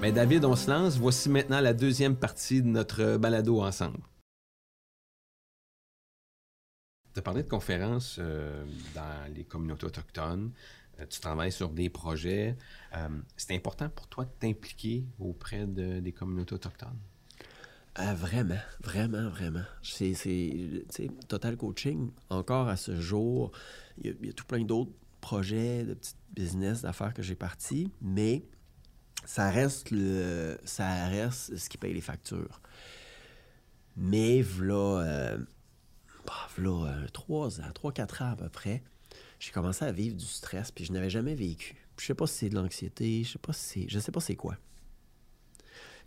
Mais David, on se lance. Voici maintenant la deuxième partie de notre balado ensemble. Tu as parlé de conférences euh, dans les communautés autochtones. Euh, tu travailles sur des projets. Euh, c'est important pour toi de t'impliquer auprès de, des communautés autochtones? vraiment, vraiment, vraiment. C'est, Total Coaching, encore à ce jour, il y, a tout plein d'autres projets, de petits business, d'affaires que j'ai partis, mais ça reste, le, ça reste ce qui paye les factures. Mais voilà, bah, voilà trois ans, trois, quatre ans à peu près, j'ai commencé à vivre du stress, puis je n'avais jamais vécu. Je sais pas si c'est de l'anxiété, je sais pas si c'est, je sais pas c'est quoi.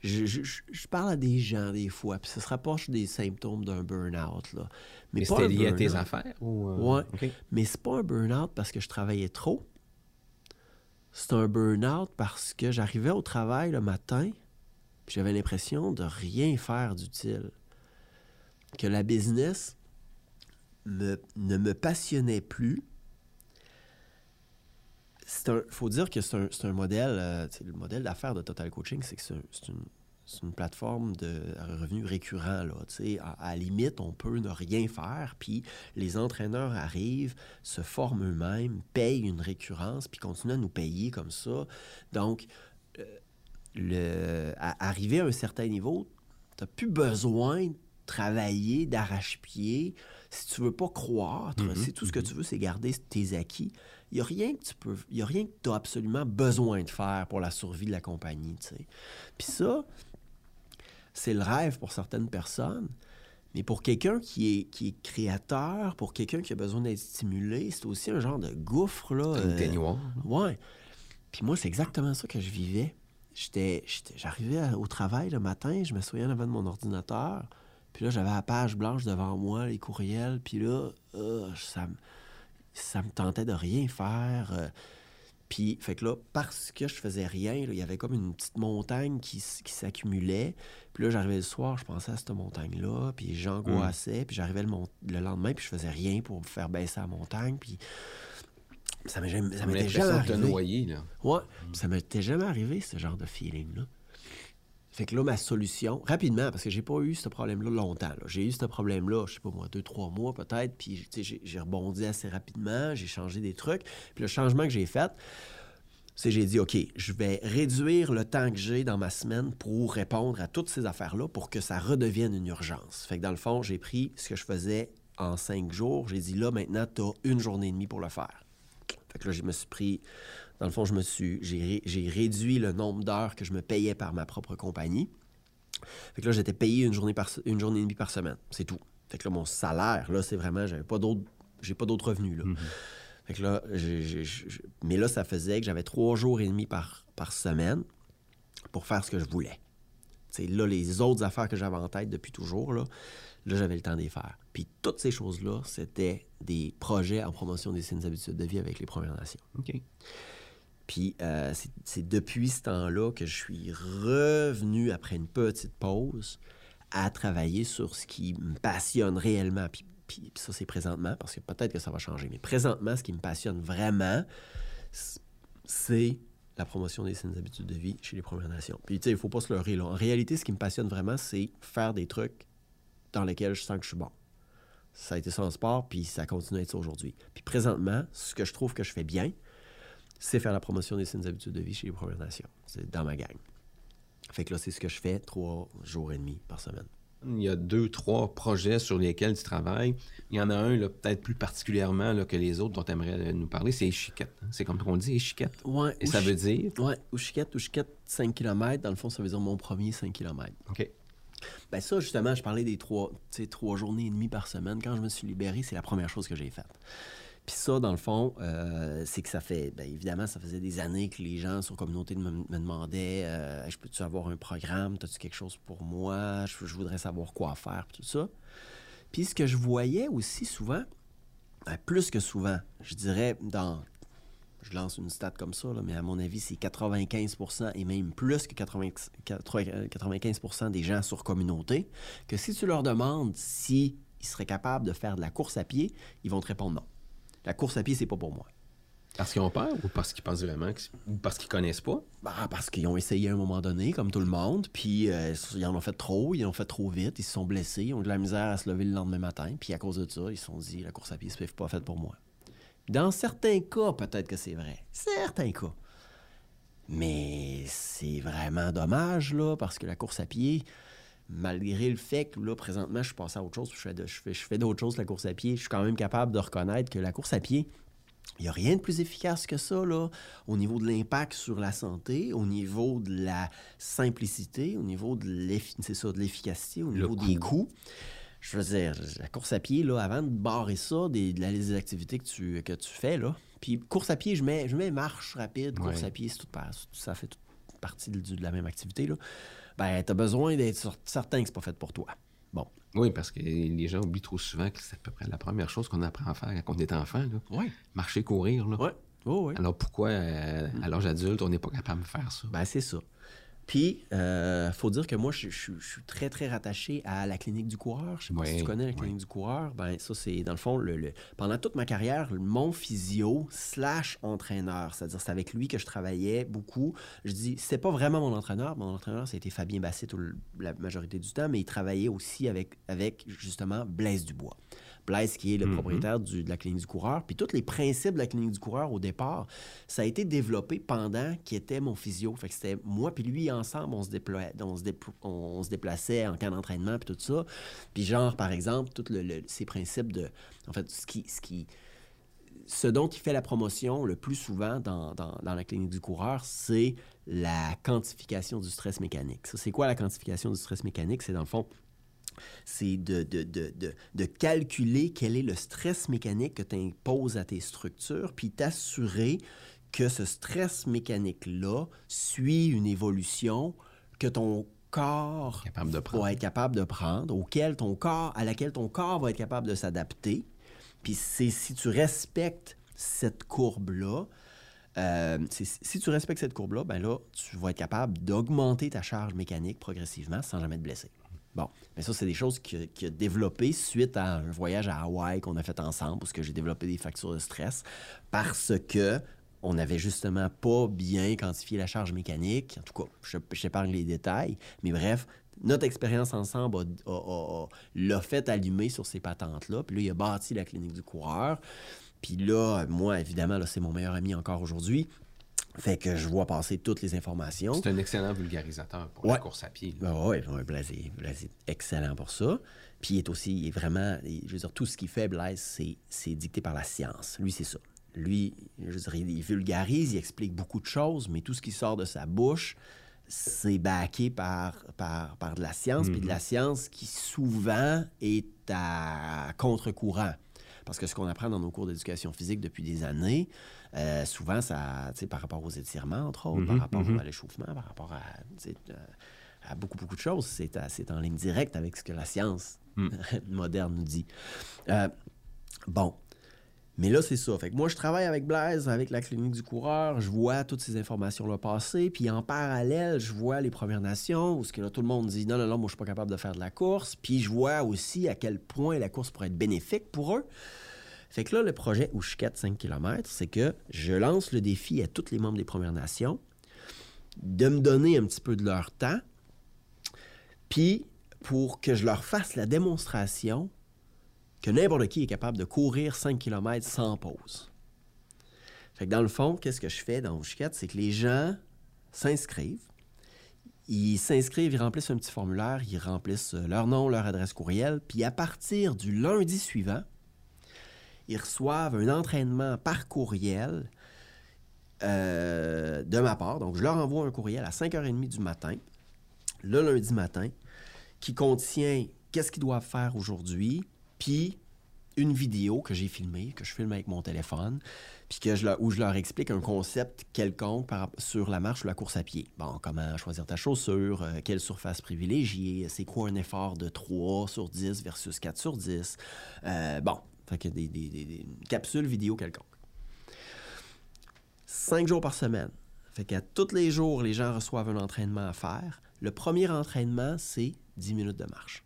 Je, parle à des gens des fois, puis ça se rapproche des symptômes d'un burn-out. Là. Mais, c'était lié à tes affaires? Ou euh, Mais c'est pas un burn-out parce que je travaillais trop. C'est un burn-out parce que j'arrivais au travail le matin, puis j'avais l'impression de rien faire d'utile. Que la business ne me passionnait plus, il faut dire que c'est un, modèle, euh, le modèle d'affaires de Total Coaching, c'est que c'est une, plateforme de revenus récurrents. Là, à, à la limite, on peut ne rien faire, puis les entraîneurs arrivent, se forment eux-mêmes, payent une récurrence, puis continuent à nous payer comme ça. Donc, euh, le, à arriver à un certain niveau, tu n'as plus besoin de travailler d'arrache-pied. Si tu veux pas croître, mm-hmm. si tout ce que mm-hmm. tu veux, c'est garder tes acquis, il n'y a rien que tu peux. Il a rien que tu as absolument besoin de faire pour la survie de la compagnie. Puis ça, c'est le rêve pour certaines personnes. Mais pour quelqu'un qui est, qui est créateur, pour quelqu'un qui a besoin d'être stimulé, c'est aussi un genre de gouffre. Là, Une euh, Ouais. Puis moi, c'est exactement ça que je vivais. J'étais, j'arrivais au travail le matin, je me souviens avant de mon ordinateur. Puis là, j'avais la page blanche devant moi, les courriels. Puis là, euh, ça me ça me tentait de rien faire. Euh. Puis, fait que là, parce que je faisais rien, il y avait comme une petite montagne qui, s'accumulait. Puis là, j'arrivais le soir, je pensais à cette montagne-là, puis j'angoissais, puis j'arrivais le, lendemain, puis je faisais rien pour me faire baisser la montagne, puis ça m'était jamais, jamais arrivé. noyer, là. Ouais, ça m'était jamais arrivé, ce genre de feeling-là. Fait que là, ma solution, rapidement, parce que j'ai pas eu ce problème-là longtemps. J'ai eu ce problème-là, je sais pas moi, deux, trois mois peut-être, puis j'ai rebondi assez rapidement, j'ai changé des trucs. Puis le changement que j'ai fait, c'est j'ai dit, OK, je vais réduire le temps que j'ai dans ma semaine pour répondre à toutes ces affaires-là pour que ça redevienne une urgence. Fait que dans le fond, j'ai pris ce que je faisais en cinq jours. J'ai dit, là, maintenant, tu as une journée et demie pour le faire. Fait que là, je me suis pris dans le fond, je me suis, j'ai, réduit le nombre d'heures que je me payais par ma propre compagnie. Fait que là, j'étais payé une journée, par, une journée et demie par semaine. C'est tout. Fait que là, mon salaire, là, c'est vraiment, j'avais pas d'autres, j'ai pas d'autres revenus, là. Mm-hmm. Fait que là, mais là, ça faisait que j'avais trois jours et demi par, par semaine pour faire ce que je voulais. C'est là, les autres affaires que j'avais en tête depuis toujours, là, là j'avais le temps les faire. Puis toutes ces choses-là, c'était des projets en promotion des saines habitudes de vie avec les Premières Nations. OK. Puis euh, c'est depuis ce temps-là que je suis revenu, après une petite pause, à travailler sur ce qui me passionne réellement. Puis, ça, c'est présentement, parce que peut-être que ça va changer. Mais présentement, ce qui me passionne vraiment, c'est la promotion des saines habitudes de vie chez les Premières Nations. Puis, tu sais, il ne faut pas se leurrer. Là. En réalité, ce qui me passionne vraiment, c'est faire des trucs dans lesquels je sens que je suis bon. Ça a été ça en sport, puis ça continue à être ça aujourd'hui. Puis présentement, ce que je trouve que je fais bien, c'est faire la promotion des saines habitudes de vie chez les Premières Nations. C'est dans ma gang. Fait que là, c'est ce que je fais trois jours et demi par semaine. Il y a deux, trois projets sur lesquels tu travailles. Il y en a un, peut-être plus particulièrement là, que les autres dont tu aimerais nous parler, c'est Échiquette. C'est comme on dit, Échiquette? Ouais. Et ça veut dire? Oui, Échiquette, Échiquette, 5 km. Dans le fond, ça veut dire mon premier 5 km. OK. Ben ça, justement, je parlais des trois, trois journées et demie par semaine. Quand je me suis libéré, c'est la première chose que j'ai faite. Puis ça, dans le fond, euh, c'est que ça fait, bien évidemment, ça faisait des années que les gens sur communauté me, demandaient euh, Je peux-tu avoir un programme? As-tu quelque chose pour moi? Je, voudrais savoir quoi faire, tout ça. Puis ce que je voyais aussi souvent, ben, plus que souvent, je dirais dans. Je lance une stat comme ça, mais à mon avis, c'est 95% et même plus que 95% des gens sur communauté, que si tu leur demandes s'ils seraient capables de faire de la course à pied, ils vont te répondre non la course à pied, c'est pas pour moi. Parce qu'ils ont peur ou parce qu'ils pensent vraiment que ou parce qu'ils connaissent pas? Bah, parce qu'ils ont essayé à un moment donné, comme tout le monde, puis euh, ils en ont fait trop, ils en ont fait trop vite, ils se sont blessés, ils ont de la misère à se lever le lendemain matin, puis à cause de ça, ils se sont dit la course à pied, c'est pas fait pour moi. Dans certains cas, peut-être que c'est vrai. Certains cas. Mais c'est vraiment dommage, là, parce que la course à pied, malgré le fait que là, présentement, je suis passé à autre chose, je fais, je fais, je fais d'autres choses que la course à pied, je suis quand même capable de reconnaître que la course à pied, il n'y a rien de plus efficace que ça, là, au niveau de l'impact sur la santé, au niveau de la simplicité, au niveau de l'efficacité, au niveau des coûts. Je veux dire, la course à pied, là, avant de barrer ça des, de la liste des activités que tu, que tu fais, là, puis course à pied, je mets, je mets marche rapide, course à pied, tout, ça fait toute partie de, de la même activité, là ben, tu as besoin d'être certain que c'est pas fait pour toi. Bon. Oui, parce que les gens oublient trop souvent que c'est à peu près la première chose qu'on apprend à faire quand on est enfant. Là. Oui. Marcher, courir. Là. Oui. Oh, oui. Alors pourquoi, euh, à l'âge adulte, on n'est pas capable de faire ça? Ben, c'est ça. Puis, il euh, faut dire que moi, je, suis très, très rattaché à la clinique du coureur. Je sais pas si tu connais la clinique du coureur. Ben, ça, c'est, dans le fond, le, pendant toute ma carrière, mon physio slash entraîneur. C'est-à-dire, c'est avec lui que je travaillais beaucoup. Je dis, c'est pas vraiment mon entraîneur. Mon entraîneur, c'était Fabien Basset la majorité du temps, mais il travaillait aussi avec, avec justement, Blaise Dubois. Blaise, qui est le mhm. propriétaire de la clinique du coureur. Puis tous les principes de la clinique du coureur au départ, ça a été développé pendant qu'il était mon physio. Fait que c'était moi puis lui ensemble, on se, on se, déplaçait en camp d'entraînement puis tout ça. Puis genre, par exemple, tous ces principes de... En fait, ce qui... Ce qui ce dont il fait la promotion le plus souvent dans, dans la clinique du coureur, c'est la quantification du stress mécanique. C'est quoi la quantification du stress mécanique? C'est dans le fond c'est de, de, calculer quel est le stress mécanique que tu imposes à tes structures, puis t'assurer que ce stress mécanique-là suit une évolution que ton corps va être capable de prendre, auquel ton corps, à laquelle ton corps va être capable de s'adapter. Puis c'est si tu respectes cette courbe-là, euh, si tu respectes cette courbe-là, ben là, tu vas être capable d'augmenter ta charge mécanique progressivement sans jamais te blesser. Bon, mais ça, c'est des choses qu'il a, a développées suite à un voyage à Hawaï qu'on a fait ensemble, parce que j'ai développé des factures de stress, parce que on n'avait justement pas bien quantifié la charge mécanique. En tout cas, je j'épargne les détails, mais bref, notre expérience ensemble l'a fait allumer sur ces patentes-là. Puis là, il a bâti la clinique du coureur. Puis là, moi, évidemment, là, c'est mon meilleur ami encore aujourd'hui. Fait que je vois passer toutes les informations. C'est un excellent vulgarisateur pour la course à pied. Ben oui, Blaise, est excellent pour ça. Puis il est aussi vraiment, je veux dire, tout ce qu'il fait, Blaise, c'est dicté par la science. Lui, c'est ça. Lui, je veux dire, il vulgarise, il explique beaucoup de choses, mais tout ce qui sort de sa bouche, c'est par, par, par, de la science, puis de la mhm. science qui souvent est à contre-courant. Parce que ce qu'on apprend dans nos cours d'éducation physique depuis des années, euh, souvent, ça, par rapport aux étirements, entre autres, par mhm, rapport mhm. à l'échauffement, par rapport à, euh, à, beaucoup, beaucoup de choses, c'est en ligne directe avec ce que la science mm. moderne nous dit. Euh, bon. Mais là, c'est ça. Fait que moi, je travaille avec Blaise, avec la clinique du coureur. Je vois toutes ces informations-là passer. Puis en parallèle, je vois les Premières Nations où ce que là, tout le monde dit non, non, non, moi, je suis pas capable de faire de la course. Puis je vois aussi à quel point la course pourrait être bénéfique pour eux. Fait que là, le projet Ouchkat 5 km, c'est que je lance le défi à tous les membres des Premières Nations de me donner un petit peu de leur temps, puis pour que je leur fasse la démonstration que n'importe qui est capable de courir 5 km sans pause. Fait que dans le fond, qu'est-ce que je fais dans Ouchkat? C'est que les gens s'inscrivent. Ils s'inscrivent, ils remplissent un petit formulaire, ils remplissent leur nom, leur adresse courriel, puis à partir du lundi suivant, ils reçoivent un entraînement par courriel euh, de ma part. Donc, je leur envoie un courriel à 5h30 du matin, le lundi matin, qui contient qu'est-ce qu'ils doivent faire aujourd'hui, puis une vidéo que j'ai filmée, que je filme avec mon téléphone, puis que je où je leur explique un concept quelconque sur la marche ou la course à pied. Bon, comment choisir ta chaussure, euh, quelle surface privilégier, c'est quoi un effort de 3 sur 10 versus 4 sur 10. Euh, bon, fait que des, des, capsules vidéo quelconque. Cinq jours par semaine. Fait qu'à tous les jours, les gens reçoivent un entraînement à faire. Le premier entraînement, c'est 10 minutes de marche.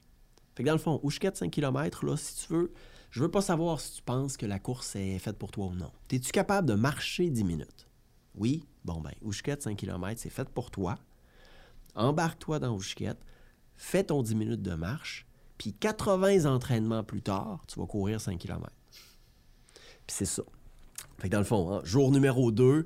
Fait que dans le fond, Ouchket 5 km, là, si tu veux, Je veux pas savoir si tu penses que la course est faite pour toi ou non. Es-tu capable de marcher 10 minutes? Oui? Bon, ben, Ouchquette, 5 km, c'est fait pour toi. Embarque-toi dans Ouchquette, fais ton 10 minutes de marche, puis 80 entraînements plus tard, tu vas courir 5 km. Puis c'est ça. Fait que dans le fond, hein, jour numéro 2,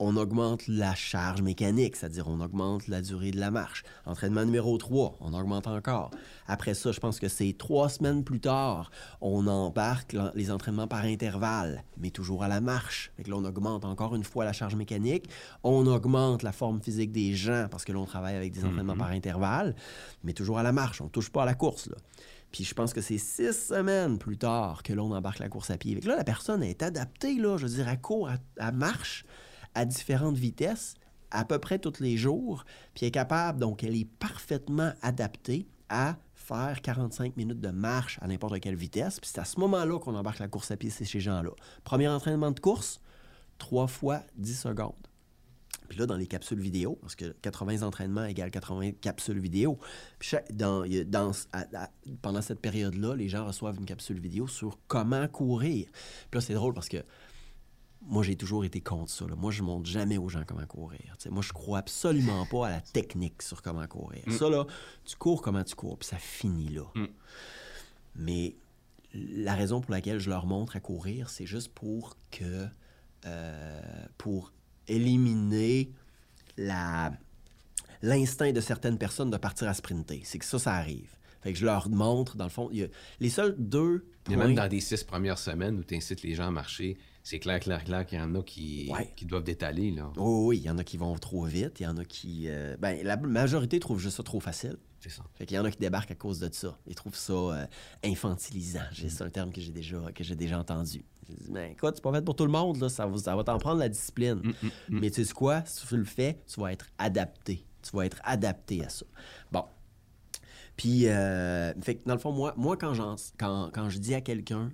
on augmente la charge mécanique, c'est-à-dire on augmente la durée de la marche. Entraînement numéro 3, on augmente encore. Après ça, je pense que c'est trois semaines plus tard, on embarque les entraînements par intervalle, mais toujours à la marche. Fait que là, on augmente encore une fois la charge mécanique. On augmente la forme physique des gens parce que là, on travaille avec des entraînements mm-hmm. par intervalle, mais toujours à la marche. On ne touche pas à la course. Là. Puis je pense que c'est six semaines plus tard que l'on embarque la course à pied. Fait que là, la personne est adaptée, là, je veux dire, à court, à marche à différentes vitesses, à peu près tous les jours, puis est capable, donc elle est parfaitement adaptée à faire 45 minutes de marche à n'importe quelle vitesse. Puis c'est à ce moment-là qu'on embarque la course à pied, c'est ces gens-là. Premier entraînement de course, trois fois 10 secondes. Puis là, dans les capsules vidéo, parce que 80 entraînements égale 80 capsules vidéo, puis dans, pendant cette période-là, les gens reçoivent une capsule vidéo sur comment courir. Puis là, c'est drôle parce que moi, j'ai toujours été contre ça. Moi, je montre jamais aux gens comment courir. moi, je crois absolument pas à la technique sur comment courir. Mm. Ça, là, tu cours comment tu cours, puis ça finit là. Mm. Mais la raison pour laquelle je leur montre à courir, c'est juste pour que... Euh, pour éliminer la l'instinct de certaines personnes de partir à sprinter. C'est que ça, ça arrive. Fait que je leur montre, dans le fond, les seuls deux points... même dans des six premières semaines où tu incites les gens à marcher, c'est clair, clair, clair qu'il y en a qui, qui doivent détaler. Là. Oh, oui, il y en a qui vont trop vite, il y en a qui. Euh, ben, la majorité trouve juste ça trop facile. C'est ça. Fait qu'il y en a qui débarquent à cause de ça. Ils trouvent ça euh, infantilisant. C'est un terme que j'ai déjà, que j'ai déjà entendu. Mais écoute, c'est pas fait pour tout le monde, là. Ça, va, ça va t'en prendre la discipline. Mm, mm, mm. Mais tu sais quoi? Si tu le fais, tu vas être adapté. Tu vas être adapté à ça. Bon. Puis, euh, fait dans le fond, moi, moi quand, quand, quand je dis à quelqu'un,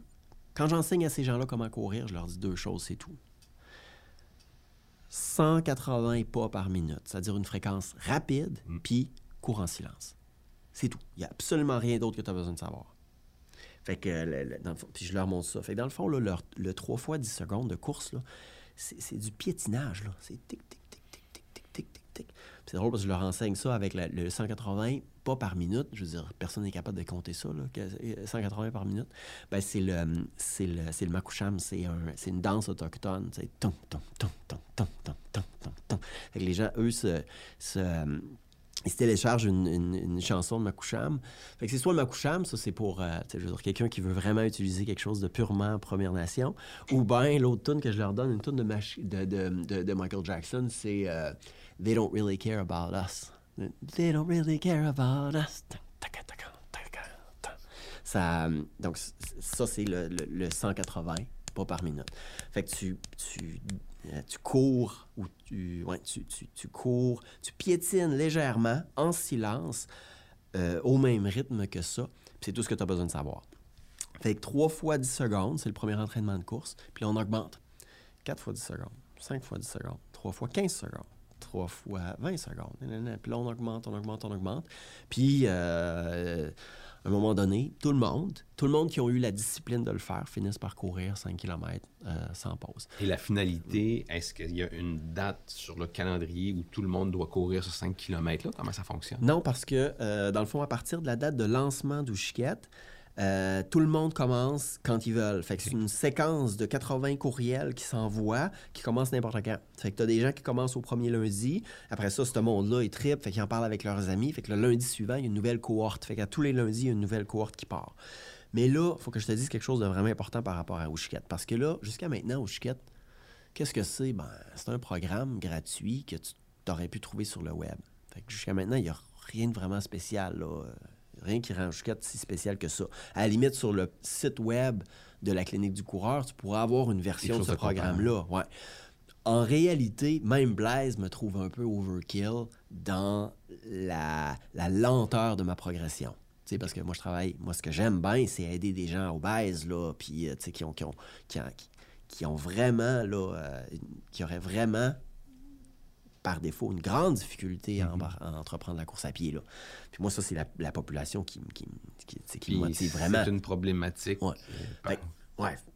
quand j'enseigne à ces gens-là comment courir, je leur dis deux choses, c'est tout. 180 pas par minute, c'est-à-dire une fréquence rapide, mm. puis cours en silence. C'est tout. Il n'y a absolument rien d'autre que tu as besoin de savoir. Fait que, puis je leur montre ça. Fait que dans le fond, là, le 3 fois 10 secondes de course, c'est du piétinage. C'est tic, tic, tic, tic, tic, tic. C'est drôle parce que je leur enseigne ça avec le 180 pas par minute. Je veux dire, personne n'est capable de compter ça, là, 180 par minute. Ben, c'est le, c'est le, c'est le makoucham, c'est, un, c'est une danse autochtone. C'est ton, ton, ton, ton, ton, ton, ton, ton, ton. Les gens, eux, se, se ils se téléchargent une, chanson de Makoucham. Fait que c'est soit le Makoucham, ça c'est pour euh, quelqu'un qui veut vraiment utiliser quelque chose de purement Première Nation, ou bien l'autre tune que je leur donne, une tune de, de, de, Michael Jackson, c'est euh, They Don't Really Care About Us. They don't really care about us. Ça, donc, ça, c'est le, le, 180 pas par minute. Fait que tu, tu, tu cours ou tu, cours, tu piétines légèrement en silence euh, au même rythme que ça. C'est tout ce que tu as besoin de savoir. Fait que 3 fois 10 secondes, c'est le premier entraînement de course. Puis on augmente. 4 fois 10 secondes, 5 fois 10 secondes, 3 fois 15 secondes, trois fois 20 secondes. Puis là, on augmente, on augmente, on augmente. Puis, euh, à un moment donné, tout le monde, tout le monde qui a eu la discipline de le faire, finissent par courir 5 km euh, sans pause. Et la finalité, est-ce qu'il y a une date sur le calendrier où tout le monde doit courir ce 5 km-là? Comment ça fonctionne? Non, parce que, euh, dans le fond, à partir de la date de lancement d'Ouchiquette, euh, tout le monde commence quand ils veulent. Fait que c'est une séquence de 80 courriels qui s'envoient, qui commencent n'importe quand. Fait que t'as des gens qui commencent au premier lundi. Après ça, ce monde-là, ils trippent, fait qu'ils en parlent avec leurs amis. Fait que le lundi suivant, il y a une nouvelle cohorte. Fait qu'à tous les lundis, il y a une nouvelle cohorte qui part. Mais là, il faut que je te dise quelque chose de vraiment important par rapport à Ouchiquette. Parce que là, jusqu'à maintenant, Ouchiquette, qu'est-ce que c'est? Ben, c'est un programme gratuit que tu aurais pu trouver sur le web. Fait que jusqu'à maintenant, il n'y a rien de vraiment spécial, là Rien qui rend Chouquette si spécial que ça. À la limite, sur le site web de la clinique du coureur, tu pourras avoir une version de ce programme-là. Ouais. En réalité, même Blaise me trouve un peu overkill dans la, lenteur de ma progression. parce que moi, je travaille. Moi, ce que j'aime bien, c'est aider des gens obèses, là, puis, euh, qui ont, qui, ont, qui, ont, vraiment, là, euh, qui auraient vraiment par défaut une grande difficulté à, embar- à entreprendre la course à pied. Là. Puis moi, ça, c'est la, la population qui, qui, qui, qui me motive vraiment. C'est une problématique. Ouais. euh, Fait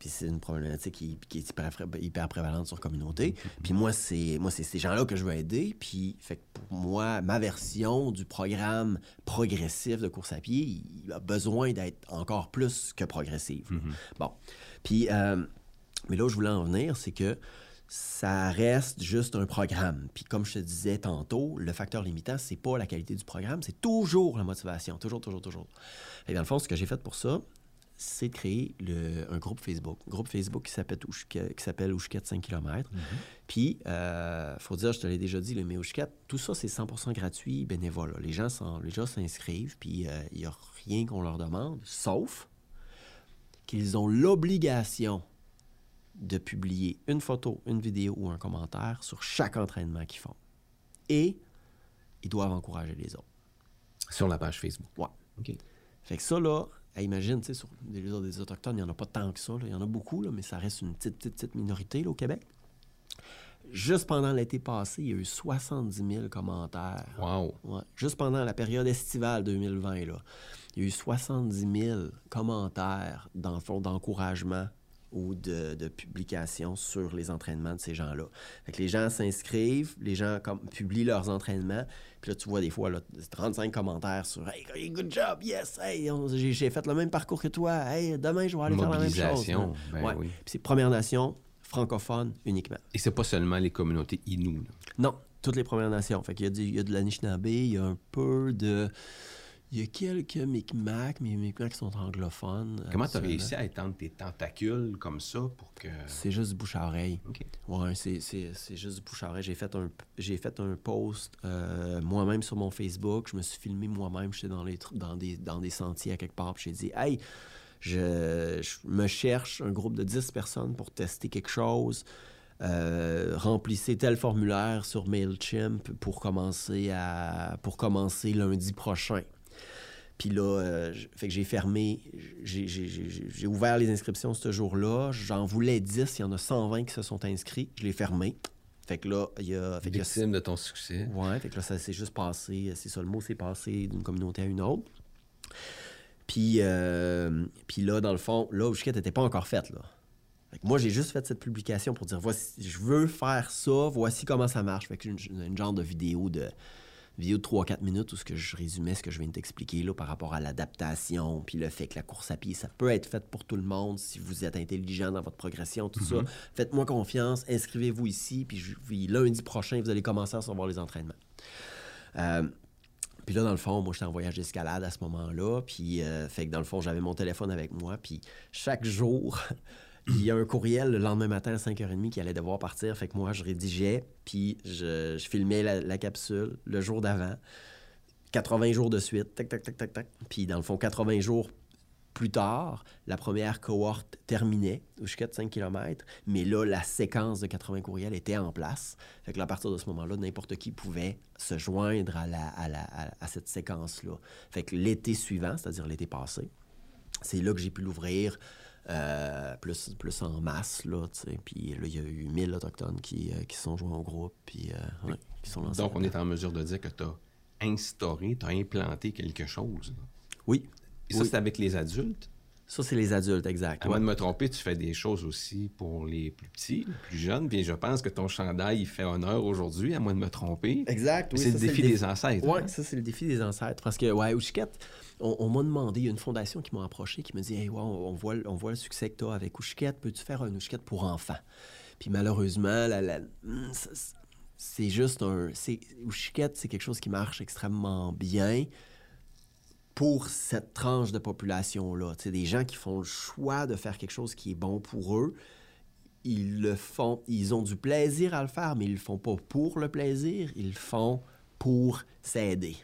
puis c'est une problématique qui, qui est hyper, hyper prévalente sur la communauté. Puis moi, c'est moi c'est ces gens-là que je veux aider. Puis fait que pour moi, ma version du programme progressif de course à pied, il a besoin d'être encore plus que progressive. là. Bon. Puis, euh, mais là où je voulais en venir, c'est que ça reste juste un programme. Puis comme je te disais tantôt, le facteur limitant, c'est pas la qualité du programme, c'est toujours la motivation. Toujours, toujours, toujours. Et dans le fond, ce que j'ai fait pour ça, c'est de créer le- un groupe Facebook. Un groupe Facebook qui s'appelle qui s'appelle Ouchket 5 km. Puis, il faut dire, je te l'ai déjà dit, le Ouchket, tout ça, c'est 100% gratuit, bénévole. Les gens s'en- les gens s'inscrivent, puis euh, il n'y a rien qu'on leur demande, sauf qu'ils ont l'obligation de publier une photo, une vidéo ou un commentaire sur chaque entraînement qu'ils font. Et ils doivent encourager les autres. Sur la page Facebook. Ouais. OK. Fait que ça, là, imagine, tu sais, sur des, des Autochtones, il n'y en a pas tant que ça. là. Il y en a beaucoup, là, mais ça reste une petite, petite, petite minorité là, au Québec. Juste pendant l'été passé, il y a eu 70 000 commentaires. Wow. Ouais. Juste pendant la période estivale 2020, là, il y a eu 70 000 commentaires, dans le fond, d'encouragement ou de, de publication sur les entraînements de ces gens-là. Fait que les gens s'inscrivent, les gens comme, publient leurs entraînements, puis là, tu vois des fois là, 35 commentaires sur « Hey, good job, yes! Hey, j'ai fait le même parcours que toi! Hey, demain, je vais aller faire la même chose! Ben Ouais. oui. Puis c'est Première Nation, francophone uniquement. Et c'est pas seulement les communautés Innu. là. Non, toutes les Premières Nations. Fait qu'il y a, du- il y a de l'Anishinaabe, il y a un peu de... Il y a quelques Micmacs, mais les Micmacs sont anglophones. Comment tu as réussi à étendre tes tentacules comme ça pour que. C'est juste du bouche à oreille. OK. Ouais, c'est, c'est, c'est juste du bouche à oreille. J'ai fait un, j'ai fait un post euh, moi-même sur mon Facebook. Je me suis filmé moi-même. J'étais dans, les, dans, des, dans des sentiers à quelque part. Puis j'ai dit, hey, je, je me cherche un groupe de 10 personnes pour tester quelque chose. Euh, remplissez tel formulaire sur MailChimp pour commencer, à, pour commencer lundi prochain. Puis là, euh, fait que j'ai fermé, j'ai- ouvert les inscriptions ce jour-là. J'en voulais 10, il y en a 120 qui se sont inscrits. Je l'ai fermé. Fait que là, il y a... Fait Victime de ton succès. Ouais, fait que là, ça s'est juste passé, c'est ça le mot, c'est passé d'une communauté à une autre. Puis, euh, puis là, dans le fond, là, Ouchket n'était pas encore faite, là. Fait que moi, j'ai juste fait cette publication pour dire, voici, je veux faire ça, voici comment ça marche. Fait que j'ai une, une genre de vidéo de vidéo de 3-4 minutes où ce que je résumais ce que je viens de t'expliquer là, par rapport à l'adaptation, puis le fait que la course à pied, ça peut être fait pour tout le monde si vous êtes intelligent dans votre progression, tout ça. Faites-moi confiance, inscrivez-vous ici, puis, je- puis lundi prochain, vous allez commencer à recevoir les entraînements. Euh, puis là, dans le fond, moi, j'étais en voyage d'escalade à ce moment-là. Puis, euh, fait que dans le fond, j'avais mon téléphone avec moi. Puis, chaque jour, il y a un courriel le lendemain matin à 5h30 qui allait devoir partir. Fait que moi, je rédigeais. Puis, je, filmais la, capsule le jour d'avant. 80 jours de suite. Tac, tac, tac, tac, tac. Puis, dans le fond, 80 jours plus tard, la première cohorte terminait, jusqu'à 5 km, mais là, la séquence de 80 courriels était en place. Fait que là, à partir de ce moment-là, n'importe qui pouvait se joindre à, la, à, la- à cette séquence-là. Fait que l'été suivant, c'est-à-dire l'été passé, c'est là que j'ai pu l'ouvrir euh, plus, plus en masse, là, tu sais. Puis là, il y a eu 1000 Autochtones qui, euh, qui sont joints au groupe, puis euh, ouais, qui sont lancés. Donc, on est en mesure de dire que tu as instauré, tu as implanté quelque chose. Oui. Et ça, Oui. c'est avec les adultes? Ça, c'est les adultes, exact. À moins de me tromper, tu fais des choses aussi pour les plus petits, les plus jeunes. Bien, je pense que ton chandail, il fait honneur aujourd'hui, à moins de me tromper. Exact, oui. c'est le défi des ancêtres. Oui, hein? ça, c'est le défi des ancêtres. Parce que, ouais, Ouchiket, on, m'a demandé, il y a une fondation qui m'a approché, qui me dit on, voit, le- succès que tu as avec Ouchiket, peux-tu faire un Ouchiket pour enfants? Puis malheureusement, hmm, c'est juste un. Ouchiket, c'est quelque chose qui marche extrêmement bien pour cette tranche de population-là. Des gens qui font le choix de faire quelque chose qui est bon pour eux. Ils le font, ils ont du plaisir à le faire, mais ils le font pas pour le plaisir, ils le font pour s'aider.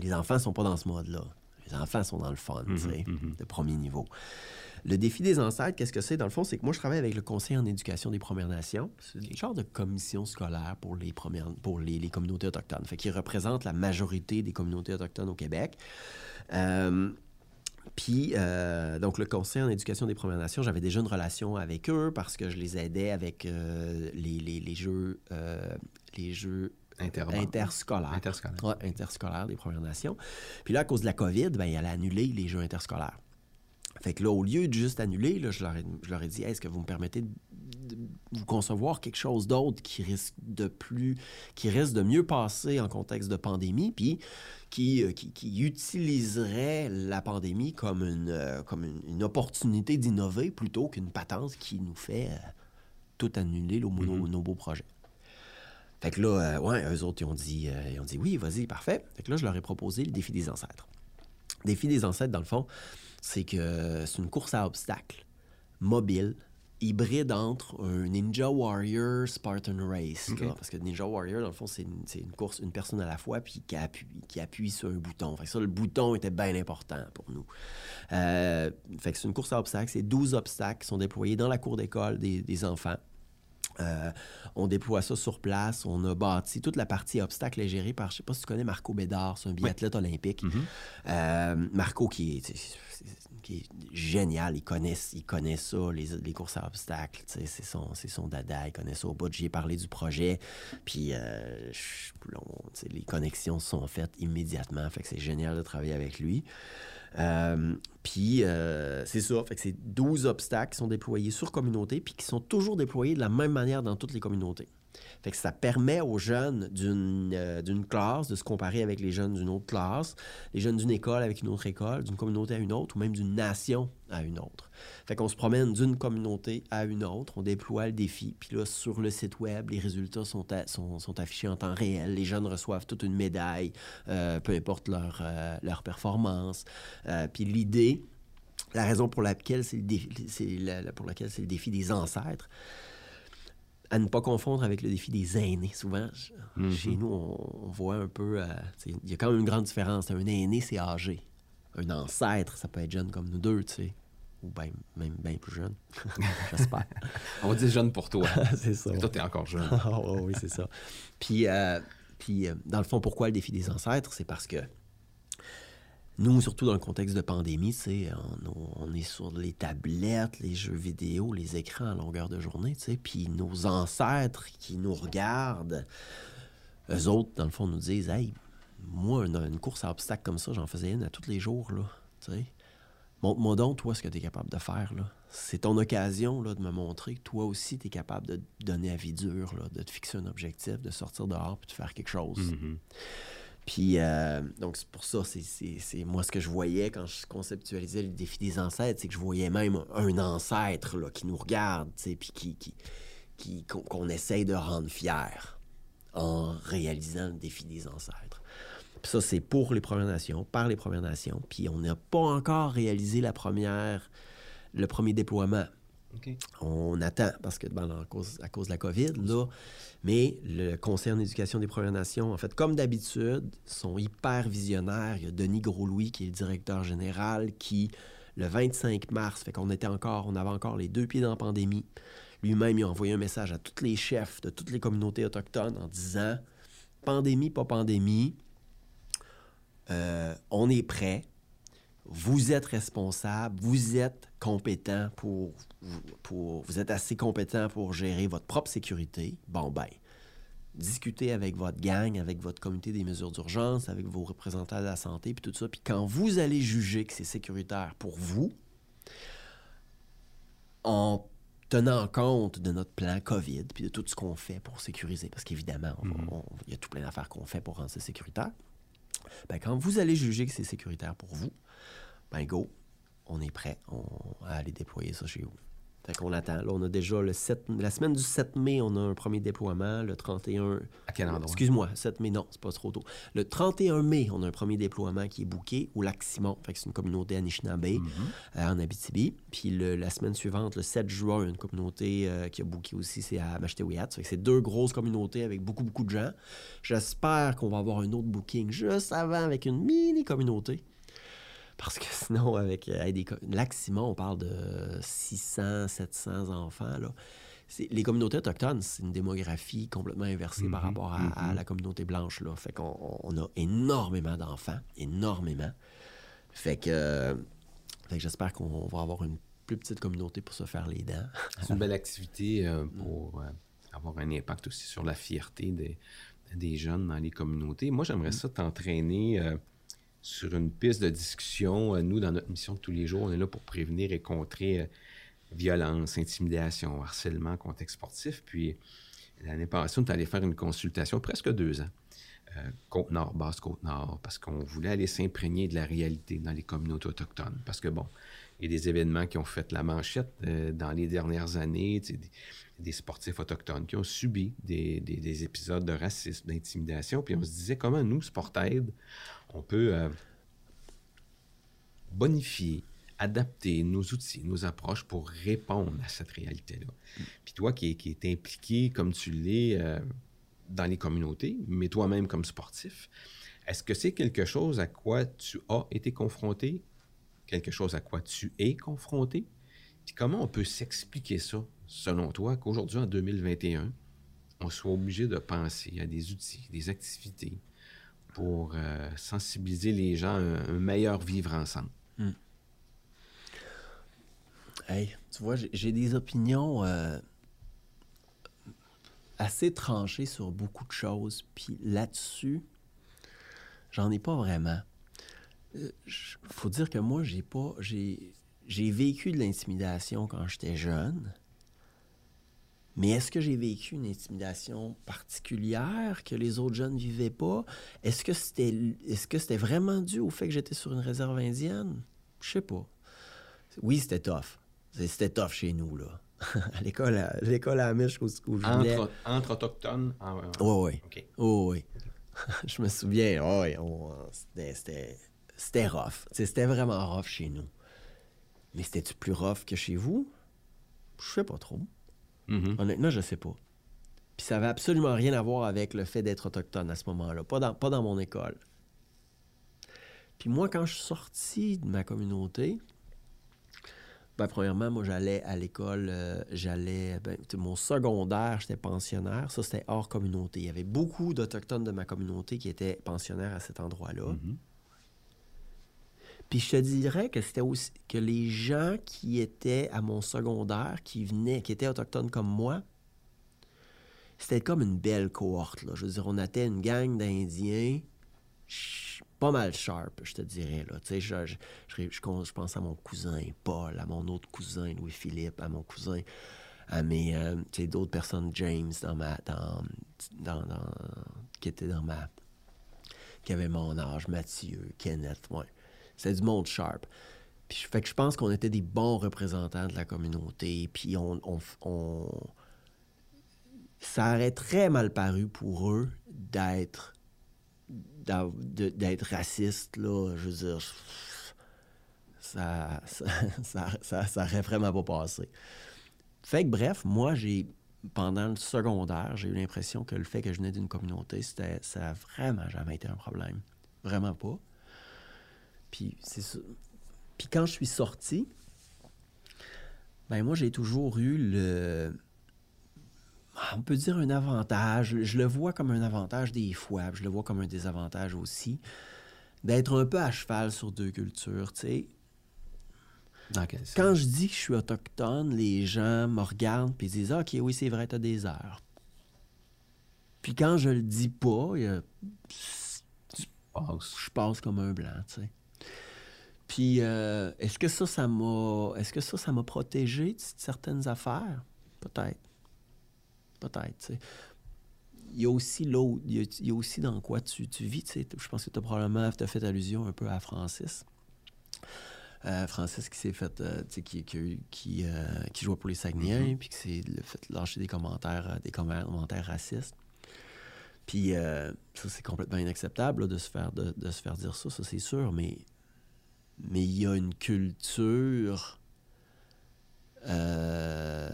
Les enfants sont pas dans ce mode-là. Les enfants sont dans le fun, tu sais, de premier niveau. Le défi des ancêtres, qu'est-ce que c'est? Dans le fond, c'est que moi, je travaille avec le Conseil en éducation des Premières Nations. C'est une genre de commission scolaire pour les, premières, pour les, les communautés autochtones. Fait qu'ils représentent la majorité des communautés autochtones au Québec. Euh, Puis, euh, donc, le Conseil en éducation des Premières Nations, j'avais déjà une relation avec eux parce que je les aidais avec euh, les, les- les jeux, les jeux Interbanc. interscolaires. Interscolaire. Ouais, interscolaires des Premières Nations. Puis là, à cause de la COVID, ben, il allait annuler les jeux interscolaires. Fait que là, au lieu de juste annuler, là, je, leur ai, je leur ai dit est-ce que vous me permettez de, de vous concevoir quelque chose d'autre qui risque de plus, qui risque de mieux passer en contexte de pandémie, puis qui, euh, qui, qui utiliserait la pandémie comme une, euh, comme une, une opportunité d'innover plutôt qu'une patente qui nous fait euh, tout annuler nos, nos- nos beaux projets? Fait que là, euh, ouais, eux autres, ils ont dit, euh, ils ont dit oui, vas-y, parfait. Fait que là, je leur ai proposé le défi des ancêtres. Défi des ancêtres, dans le fond, c'est que c'est une course à obstacles mobile, hybride entre un Ninja Warrior Spartan Race. Là. parce que Ninja Warrior, dans le fond, c'est une, course, une personne à la fois, puis qui appuie, qui appuie sur un bouton. Fait que ça, le bouton était bien important pour nous. Euh, fait que c'est une course à obstacles. C'est 12 obstacles qui sont déployés dans la cour d'école des, des enfants. Euh, on déploie ça sur place. On a bâti toute la partie obstacles est gérée par, je sais pas si tu connais Marco Bédard, c'est un biathlète olympique. Euh, Marco qui est, qui génial, il connaît, il connaît ça, les, les courses à obstacles, c'est son, dada, il connaît ça au bout. J'y ai parlé du projet, puis euh, je- on- les connexions sont faites immédiatement, fait que c'est génial de travailler avec lui. Euh, puis euh, c'est ça, fait que c'est 12 obstacles qui sont déployés sur communauté, puis qui sont toujours déployés de la même manière dans toutes les communautés. Fait que ça permet aux jeunes d'une euh, classe de se comparer avec les jeunes d'une autre classe, les jeunes d'une école avec une autre école, d'une communauté à une autre, ou même d'une nation à une autre. Fait qu'on se promène d'une communauté à une autre, on déploie le défi, puis là, sur le site web, les résultats sont, sont, sont affichés en temps réel, les jeunes reçoivent toute une médaille, euh, peu importe leur, euh, leur performance. Euh, puis l'idée, la raison pour laquelle c'est le défi, la- pour laquelle c'est le défi des ancêtres, à ne pas confondre avec le défi des aînés. Souvent, je- chez nous, on, on voit un peu. euh, Il y a quand même une grande différence. Un aîné, c'est âgé. Un ancêtre, ça peut être jeune comme nous deux, tu sais. Ou ben- même bien plus jeune. J'espère. On va dire jeune pour toi. c'est ça. Mais toi, t'es encore jeune. Ah, oui, c'est ça. Puis, euh, puis euh, dans le fond, pourquoi le défi des ancêtres? C'est parce que nous, surtout dans le contexte de pandémie, on, on est sur les tablettes, les jeux vidéo, les écrans à longueur de journée, puis nos ancêtres qui nous regardent, eux autres, dans le fond, nous disent Hey, moi, une, course à obstacles comme ça, j'en faisais une à tous les jours, là. Montre-moi donc, toi, ce que tu es capable de faire, là. C'est ton occasion, là, de me montrer que toi aussi, tu es capable de donner à vie dure, là, de te fixer un objectif, de sortir dehors puis de faire quelque chose. Puis, euh, donc, c'est pour ça, c'est- moi ce que je voyais quand je conceptualisais le défi des ancêtres, c'est que je voyais même un ancêtre là, qui nous regarde, tu sais, puis qui, qui, qui- qu'on qu'on essaye de rendre fier en réalisant le défi des ancêtres. Puis ça, c'est pour les Premières Nations, par les Premières Nations. Puis on n'a pas encore réalisé la première, le premier déploiement. On attend, parce que ben, à, cause, à cause de la COVID, là. Mais le Conseil en éducation des Premières Nations, en fait, comme d'habitude, sont hyper visionnaires. Il y a Denis Gros-Louis, qui est le directeur général, qui, le 25 mars, fait qu'on était encore, on avait encore les deux pieds dans la pandémie. Lui-même, il a envoyé un message à tous les chefs de toutes les communautés autochtones en disant pandémie, pas pandémie, euh, on est prêt, vous êtes responsable, vous êtes compétent pour, pour. Vous êtes assez compétent pour gérer votre propre sécurité. Bon, ben, discutez avec votre gang, avec votre comité des mesures d'urgence, avec vos représentants de la santé, puis tout ça. Puis quand vous allez juger que c'est sécuritaire pour vous, en tenant compte de notre plan COVID, puis de tout ce qu'on fait pour sécuriser, parce qu'évidemment, on- il y a tout plein d'affaires qu'on fait pour rendre ça sécuritaire. Ben, quand vous allez juger que c'est sécuritaire pour vous, ben go, on est prêt on, à aller déployer ça chez vous. Fait qu'on attend. Là, on a déjà le 7, la semaine du 7 mai, on a un premier déploiement. Le 31. À quel endroit? Excuse-moi, 7 mai, non, c'est pas trop tôt. Le 31 mai, on a un premier déploiement qui est booké au lac Simon. Fait que c'est une communauté Anishinaabe euh, en Abitibi. Puis le- la semaine suivante, le 7 juin, une communauté euh, qui a booké aussi, c'est à Mashtewiyat. Fait que c'est deux grosses communautés avec beaucoup, beaucoup de gens. J'espère qu'on va avoir un autre booking juste avant avec une mini communauté. Parce que sinon, avec euh, des co- Lac Simon, on parle de 600, 700 enfants. Là. Les communautés autochtones, c'est une démographie complètement inversée par rapport à, à la communauté blanche. Là. Fait qu'on on a énormément d'enfants, énormément. Fait que, euh, Fait que j'espère qu'on va avoir une plus petite communauté pour se faire les dents. C'est une belle activité euh, pour euh, avoir un impact aussi sur la fierté des, des jeunes dans les communautés. Moi, j'aimerais ça t'entraîner sur une piste de discussion. Euh, nous, dans notre mission de tous les jours, on est là pour prévenir et contrer euh, violence, intimidation, harcèlement, contexte sportif. Puis l'année passée, on est allé faire une consultation, presque deux ans. euh, Côte-Nord, Basse-Côte-Nord, parce qu'on voulait aller s'imprégner de la réalité dans les communautés autochtones. Parce que, bon, il y a des événements qui ont fait la manchette dans les dernières années, des, sportifs autochtones qui ont subi des, des- des épisodes de racisme, d'intimidation. Puis on se disait comment nous, Sportaid, on peut euh, bonifier, adapter nos outils, nos approches pour répondre à cette réalité-là. Puis toi qui, es impliqué comme tu l'es euh, dans les communautés, mais toi-même comme sportif, est-ce que c'est quelque chose à quoi tu as été confronté, quelque chose à quoi tu es confronté? Puis comment on peut s'expliquer ça, selon toi, qu'aujourd'hui, en 2021, on soit obligé de penser à des outils, des activités pour euh, sensibiliser les gens à un, un meilleur vivre ensemble? Hey, tu vois, j'ai- des opinions euh, assez tranchées sur beaucoup de choses. Puis là-dessus, j'en ai pas vraiment. Il faut dire que moi, j'ai pas. J'ai j'ai vécu de l'intimidation quand j'étais jeune. Mais est-ce que j'ai vécu une intimidation particulière que les autres jeunes vivaient pas? Est-ce que c'était est-ce que c'était vraiment dû au fait que j'étais sur une réserve indienne? Je sais pas. Oui, c'était tough. C'était tough chez nous, là. à l'école, à l'école à Amish où, où je venais. Entre, entre autochtones? en- en- Oui, oui. OK. Oh, oui. je me souviens, oh, oui, on- c'était, c'était, c'était rough. C'était vraiment rough chez nous. Mais c'était-tu plus rough que chez vous? Je sais pas trop. Mhm. Honnêtement, je sais pas. Puis ça avait absolument rien à voir avec le fait d'être autochtone à ce moment-là. Pas dans, pas dans mon école. Puis moi, quand je suis sorti de ma communauté, ben, premièrement, moi, j'allais à l'école, euh, j'allais, ben, mon secondaire, j'étais pensionnaire. Ça, c'était hors communauté. Il y avait beaucoup d'Autochtones de ma communauté qui étaient pensionnaires à cet endroit-là. Mhm. Puis je te dirais que c'était aussi que les gens qui étaient à mon secondaire, qui venaient, qui étaient autochtones comme moi, c'était comme une belle cohorte. Là. Je veux dire, on était une gang d'Indiens pas mal sharp, je te dirais. Là. Tu sais, je, je, je- je pense à mon cousin Paul, à mon autre cousin Louis-Philippe, à mon cousin, à mes, euh, d'autres personnes, James, dans ma, dans, dans, dans- qui étaient dans ma, qui avaient mon âge, Mathieu, Kenneth, ouais. C'était du monde sharp. Puis, fait que je pense qu'on était des bons représentants de la communauté. Puis on, on, on- ça aurait très mal paru pour eux d'être d'être raciste là. Je veux dire, ça ça, ça, ça, aurait vraiment pas passé. Fait que bref, moi j'ai pendant le secondaire, j'ai eu l'impression que le fait que je venais d'une communauté, ça a vraiment jamais été un problème. Vraiment pas. Puis c'est. Puis quand je suis sorti, ben moi j'ai toujours eu le on peut dire un avantage. Je le vois comme un avantage des fois, puis je le vois comme un désavantage aussi, d'être un peu à cheval sur deux cultures. tu sais. Quand je dis que je suis autochtone, les gens me regardent et disent Ah, Ok, oui, c'est vrai, t'as des heures. Puis quand je le dis pas, a- je passe comme un blanc, tu sais. Puis, euh, est-ce que ça, ça m'a, est-ce que ça, ça m'a protégé de certaines affaires? Peut-être. Peut-être, tu sais. Il y a aussi l'autre, il y a, il y a aussi dans quoi tu, tu vis, tu sais. Je pense que tu as probablement t'as fait allusion un peu à Francis. Euh, Francis qui s'est fait, euh, tu sais, qui, qui, qui, euh, qui jouait pour les Saguenayens, puis qui s'est fait lâcher des commentaires, euh, des commentaires racistes. Puis euh, ça, c'est complètement inacceptable là, de, se faire, de, de se faire dire ça, ça c'est sûr, mais mais il y a une culture euh,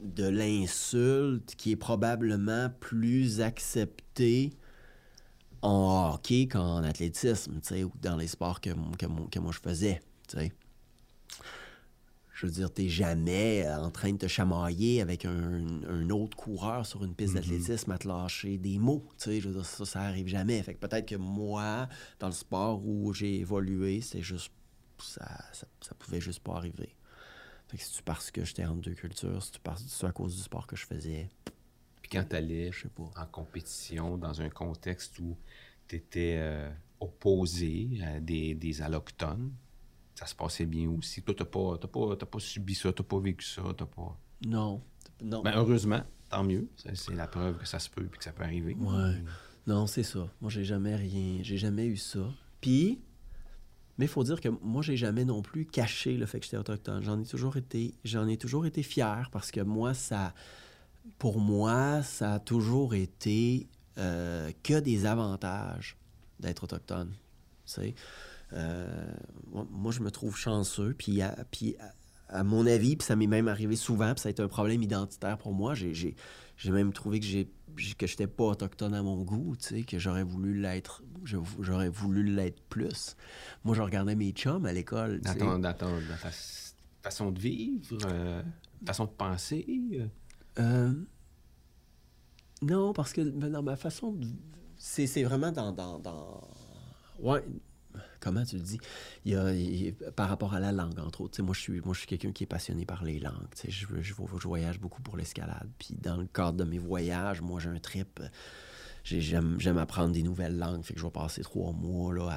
de l'insulte qui est probablement plus acceptée en hockey qu'en athlétisme, ou dans les sports que, que, que moi je faisais. Je veux dire, t'es jamais euh, en train de te chamailler avec un, un autre coureur sur une piste d'athlétisme à te lâcher des mots. Tu sais, je veux dire, ça, ça arrive jamais. Fait que peut-être que moi, dans le sport où j'ai évolué, c'est juste ça, ça, ça pouvait juste pas arriver. Fait que c'est parce que j'étais entre deux cultures, c'est parce c'est à cause du sport que je faisais. Puis quand tu allais Je sais pas. en compétition dans un contexte où tu étais opposé à des, des allochtones, ça se passait bien aussi. Toi, tu n'as pas, t'as pas, t'as pas subi ça, tu n'as pas vécu ça, t'as pas... Non. Non. Ben, heureusement, tant mieux. C'est la preuve que ça se peut et que ça peut arriver. Ouais. Non, c'est ça. Moi, j'ai jamais rien. J'ai jamais eu ça. Puis, mais il faut dire que moi, j'ai jamais non plus caché le fait que j'étais autochtone. J'en ai toujours été. J'en ai toujours été fier parce que moi, ça. Pour moi, ça a toujours été euh, que des avantages d'être autochtone. Tu sais. Euh, moi, je me trouve chanceux. Puis, à, puis à, à mon avis, puis ça m'est même arrivé souvent, puis ça a été un problème identitaire pour moi. J'ai, j'ai, j'ai même trouvé que j'ai que j'étais pas autochtone à mon goût, tu sais, que j'aurais voulu l'être, j'aurais voulu l'être plus. Moi, je regardais mes chums à l'école, Dans, ton- dans ton- dans ta s- façon de vivre, euh, façon de penser. euh, Euh, non, parce que ben, dans ma façon de... C'est, c'est vraiment dans, dans, dans- Ouais, comment tu le dis? Il y a, par rapport à la langue, entre autres. Moi, je suis, moi, je suis quelqu'un qui est passionné par les langues. Je, je, voyage beaucoup pour l'escalade. Puis dans le cadre de mes voyages, moi, j'ai un trip... j'ai- J'aime, apprendre des nouvelles langues. Fait que je vais passer trois mois là,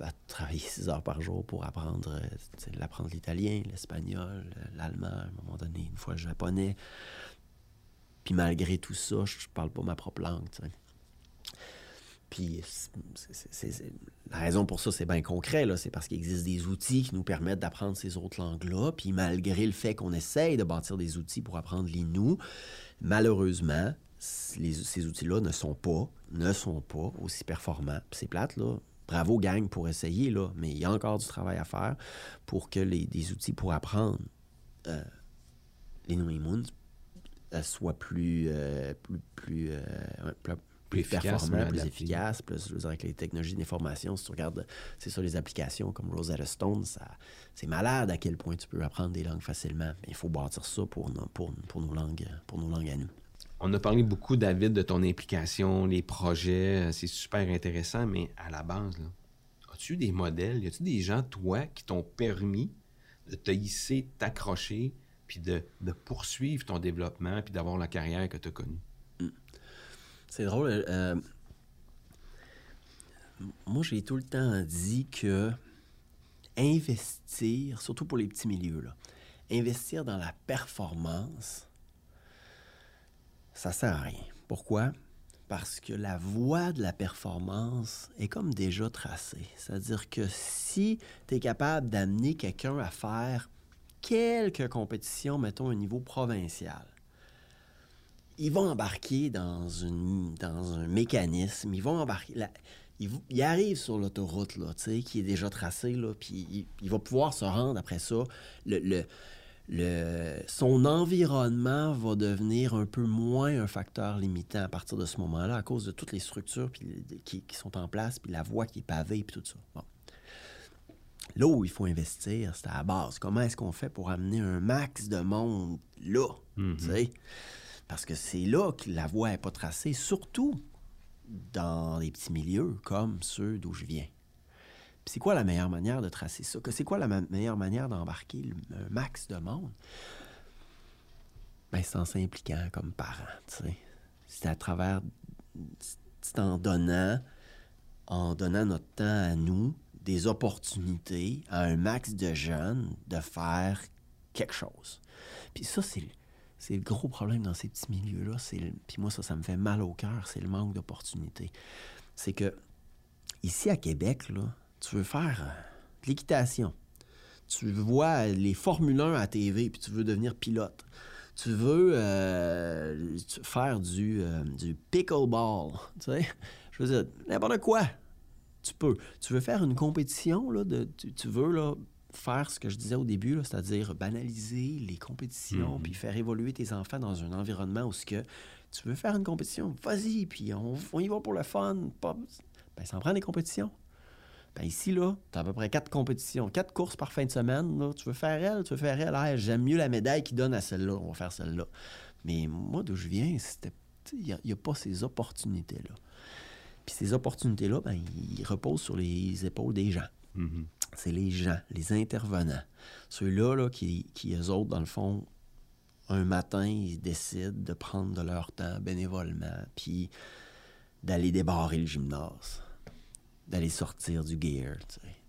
à, travailler six heures par jour pour apprendre, euh, l'italien, l'espagnol, l'allemand, à un moment donné, une fois le japonais. Puis malgré tout ça, je parle pas ma propre langue. Puis la raison pour ça, c'est bien concret. C'est parce qu'il existe des outils qui nous permettent d'apprendre ces autres langues-là. Puis malgré le fait qu'on essaye de bâtir des outils pour apprendre les nous, malheureusement, ces outils-là ne sont pas, ne sont pas aussi performants. C'est plate, là. Bravo, gang, pour essayer, là. Mais il y a encore du travail à faire pour que les, des outils pour apprendre euh, les Nuimuns euh, soient plus, euh, plus, plus, euh, plus, plus efficace, plus adapté. efficaces. Plus, je veux dire, avec les technologies d'information, si tu regardes, c'est ça, les applications comme Rosetta Stone, ça, c'est malade à quel point tu peux apprendre des langues facilement. Mais il faut bâtir ça pour, nos- pour, pour, nos langues, pour nos langues à nous. On a parlé beaucoup, David, de ton implication, les projets. euh, C'est super intéressant, mais à la base, là, as-tu des modèles? Y a-tu des gens, toi, qui t'ont permis de te hisser, t'accrocher, puis de, de poursuivre ton développement, puis d'avoir la carrière que tu as connue? C'est drôle. euh, moi, j'ai tout le temps dit que investir, surtout pour les petits milieux, investir dans la performance, ça sert à rien. Pourquoi? Parce que la voie de la performance est comme déjà tracée. C'est-à-dire que si tu es capable d'amener quelqu'un à faire quelques compétitions, mettons, au niveau provincial, ils vont embarquer dans, une, dans un mécanisme, ils vont embarquer... la- il, v- il arrive sur l'autoroute, là, tu sais, qui est déjà tracée, là, puis il, il va pouvoir se rendre après ça. Le, le- le- son environnement va devenir un peu moins un facteur limitant à partir de ce moment-là, à cause de toutes les structures puis qui, qui sont en place, puis la voie qui est pavée, puis tout ça. Bon. Là où il faut investir, c'est à la base. Comment est-ce qu'on fait pour amener un max de monde là? tu sais? Parce que c'est là que la voie n'est pas tracée, surtout dans les petits milieux comme ceux d'où je viens. C'est quoi la meilleure manière de tracer ça? C'est quoi la meilleure manière d'embarquer un max de monde? Ben, c'est en s'impliquant comme parent. C'est à travers... En donnant, en donnant notre temps à nous, des opportunités à un max de jeunes de faire quelque chose. Puis ça, c'est c'est le gros problème dans ces petits milieux-là. Puis moi, ça, ça me fait mal au cœur, c'est le manque d'opportunités. C'est que ici à Québec, tu veux faire euh, de l'équitation. Tu vois les Formule 1 à TV, puis tu veux devenir pilote. Tu veux euh, faire du, euh, pickleball. Tu sais? Je veux dire, n'importe quoi. Tu peux. Tu veux faire une compétition, là, tu, tu veux là, faire ce que je disais au début, c'est-à-dire banaliser les compétitions, puis faire évoluer tes enfants dans un environnement où ce que tu veux faire une compétition, vas-y, puis on, on y va pour le fun. Pas, ben, ça en prend des compétitions. Ben ici, là, tu as à peu près quatre compétitions, quatre courses par fin de semaine. Là. Tu veux faire elle, tu veux faire elle. Ah, J'aime mieux la médaille qui donne à celle-là. On va faire celle-là. Mais moi, d'où je viens, c'était. Il n'y a, pas ces opportunités-là. Puis ces opportunités-là, ben, ils reposent sur les épaules des gens. Mhm. C'est les gens, les intervenants. Ceux-là là, qui, qui, eux autres, dans le fond, un matin, ils décident de prendre de leur temps bénévolement, puis d'aller débarrer le gymnase, d'aller sortir du gear,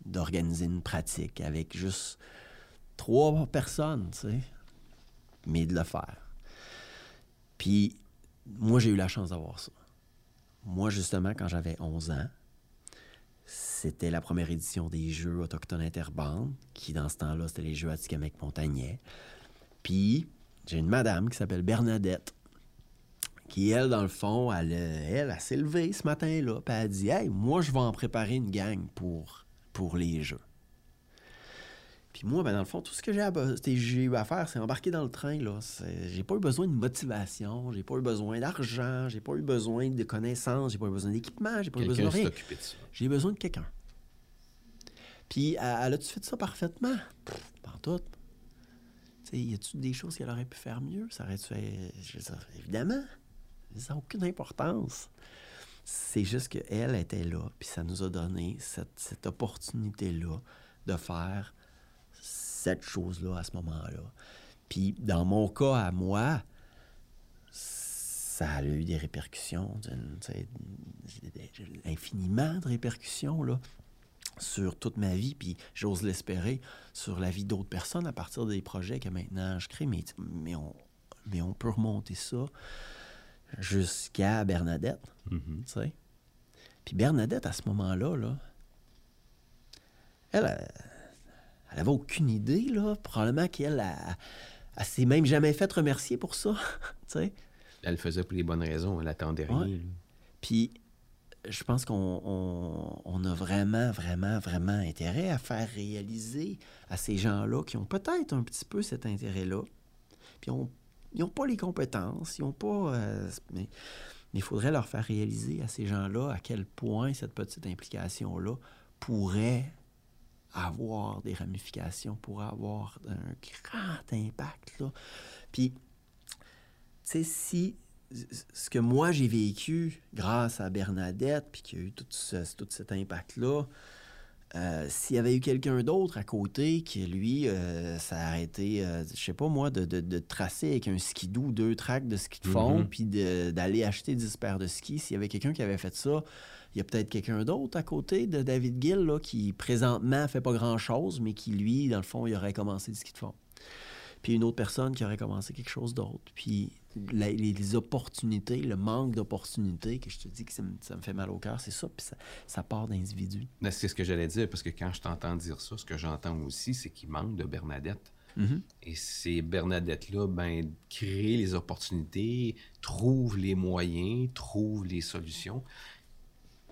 d'organiser une pratique avec juste trois personnes, tu sais, mais de le faire. Puis, moi, j'ai eu la chance d'avoir ça. Moi, justement, quand j'avais 11 ans, c'était la première édition des Jeux autochtones interbandes, qui dans ce temps-là, c'était les Jeux Atikamek-Montagnais. Puis, j'ai une madame qui s'appelle Bernadette, qui, elle, dans le fond, elle, elle, s'est levée ce matin-là, puis elle a dit Hey, moi, je vais en préparer une gang pour, pour les Jeux. Puis moi, ben, dans le fond, tout ce que j'ai eu à faire, c'est embarquer dans le train. Là. J'ai pas eu besoin de motivation, j'ai pas eu besoin d'argent, j'ai pas eu besoin de connaissances, j'ai pas eu besoin d'équipement, j'ai pas eu besoin de rien. J'ai besoin de quelqu'un. Puis, elle a-tu fait ça parfaitement? pas tout. Tu sais, y a-tu des choses qu'elle aurait pu faire mieux? Ça dire, évidemment. Ça n'a aucune importance. C'est juste qu'elle était là, puis ça nous a donné cette, cette opportunité-là de faire cette chose-là à ce moment-là. Puis dans mon cas à moi, ça a eu des répercussions, infiniment de répercussions là, sur toute ma vie, puis j'ose l'espérer, sur la vie d'autres personnes à partir des projets que maintenant je crée. Mais, mais, on, mais on peut remonter ça jusqu'à Bernadette. Mm-hmm. Puis Bernadette, à ce moment-là, là, elle, elle avait aucune idée, là. Probablement qu'elle a, s'est même jamais fait remercier pour ça. Elle le faisait pour les bonnes raisons, elle attendait rien. Puis je pense qu'on a vraiment, vraiment, vraiment intérêt à faire réaliser à ces gens-là qui ont peut-être un petit peu cet intérêt-là. Puis ils n'ont pas les compétences, ils n'ont pas. Euh, mais il faudrait leur faire réaliser à ces gens-là à quel point cette petite implication-là pourrait avoir des ramifications, pour avoir un grand impact. Là. Puis, tu sais, si ce que moi j'ai vécu grâce à Bernadette, puis qu'il y a eu tout, tout cet impact-là, euh, s'il y avait eu quelqu'un d'autre à côté qui, lui, euh, ça a été, euh, je sais pas moi, de, de, tracer avec un skidoo deux tracks de ski de fond, mm-hmm. puis d'aller acheter 10 paires de skis, s'il y avait quelqu'un qui avait fait ça, il y a peut-être quelqu'un d'autre à côté de David Gill là, qui présentement fait pas grand-chose, mais qui, lui, dans le fond, il aurait commencé du ski de fond. Puis une autre personne qui aurait commencé quelque chose d'autre. Puis les, opportunités, le manque d'opportunités, que je te dis que ça me, fait mal au cœur, c'est ça. Puis ça, part d'individus. C'est ce que j'allais dire, parce que quand je t'entends dire ça, ce que j'entends aussi, c'est qu'il manque de Bernadette. Mm-hmm. Et ces Bernadette-là, ben, créent les opportunités, trouvent les moyens, trouvent les solutions